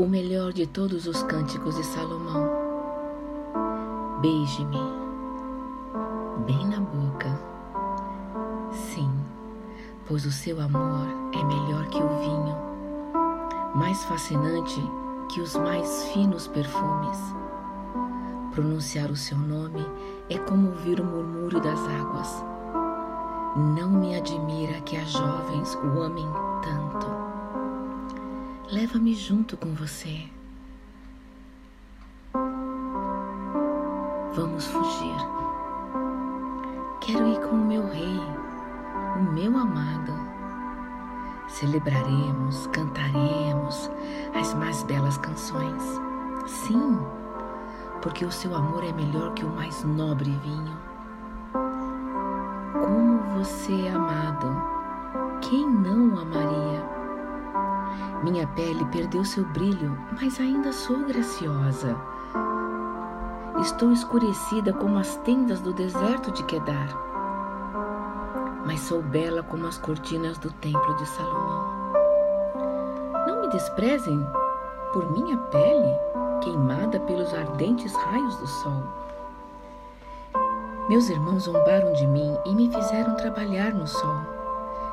o melhor de todos os cânticos de Salomão. Beije-me, bem na boca. Sim, pois o seu amor é melhor que o vinho, mais fascinante que os mais finos perfumes. Pronunciar o seu nome é como ouvir o murmúrio das águas. Não me admira que as jovens o amem tanto. Leva-me junto com você. Vamos fugir. Quero ir com o meu rei, o meu amado. Celebraremos, cantaremos as mais belas canções. Sim, porque o seu amor é melhor que o mais nobre vinho. Como você é amado, Minha pele perdeu seu brilho, mas ainda sou graciosa. Estou escurecida como as tendas do deserto de Quedar, mas sou bela como as cortinas do templo de Salomão. Não me desprezem por minha pele, queimada pelos ardentes raios do sol. Meus irmãos zombaram de mim e me fizeram trabalhar no sol.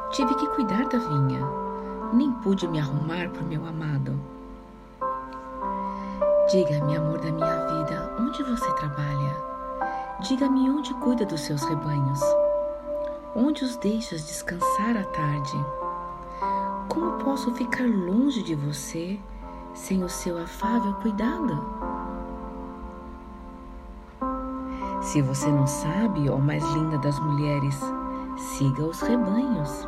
Tive que cuidar da vinha nem pude me arrumar para o meu amado. Diga-me, amor da minha vida, onde você trabalha? Diga-me onde cuida dos seus rebanhos. Onde os deixas descansar à tarde? Como posso ficar longe de você sem o seu afável cuidado? Se você não sabe, ó mais linda das mulheres, siga os rebanhos.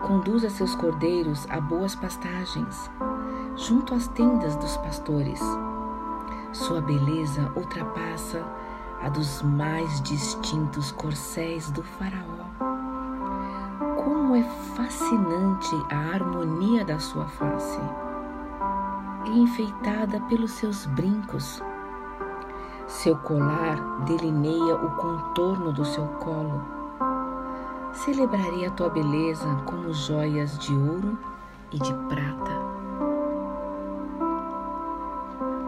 Conduza seus cordeiros a boas pastagens, junto às tendas dos pastores. Sua beleza ultrapassa a dos mais distintos corcéis do Faraó. Como é fascinante a harmonia da sua face, enfeitada pelos seus brincos. Seu colar delineia o contorno do seu colo celebrarei a tua beleza como joias de ouro e de prata.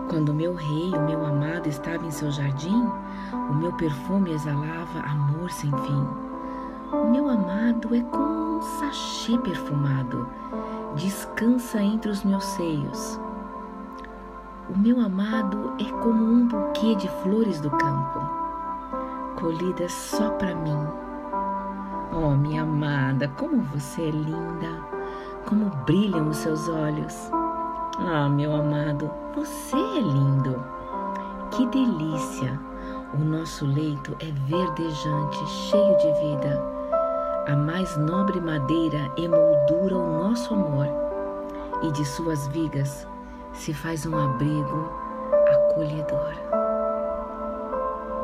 Quando meu rei, o meu amado, estava em seu jardim, o meu perfume exalava amor sem fim. O meu amado é como um sachê perfumado, descansa entre os meus seios. O meu amado é como um buquê de flores do campo, colhidas só para mim Oh, minha amada, como você é linda, como brilham os seus olhos. Ah, meu amado, você é lindo. Que delícia! O nosso leito é verdejante, cheio de vida. A mais nobre madeira emoldura o nosso amor, e de suas vigas se faz um abrigo acolhedor.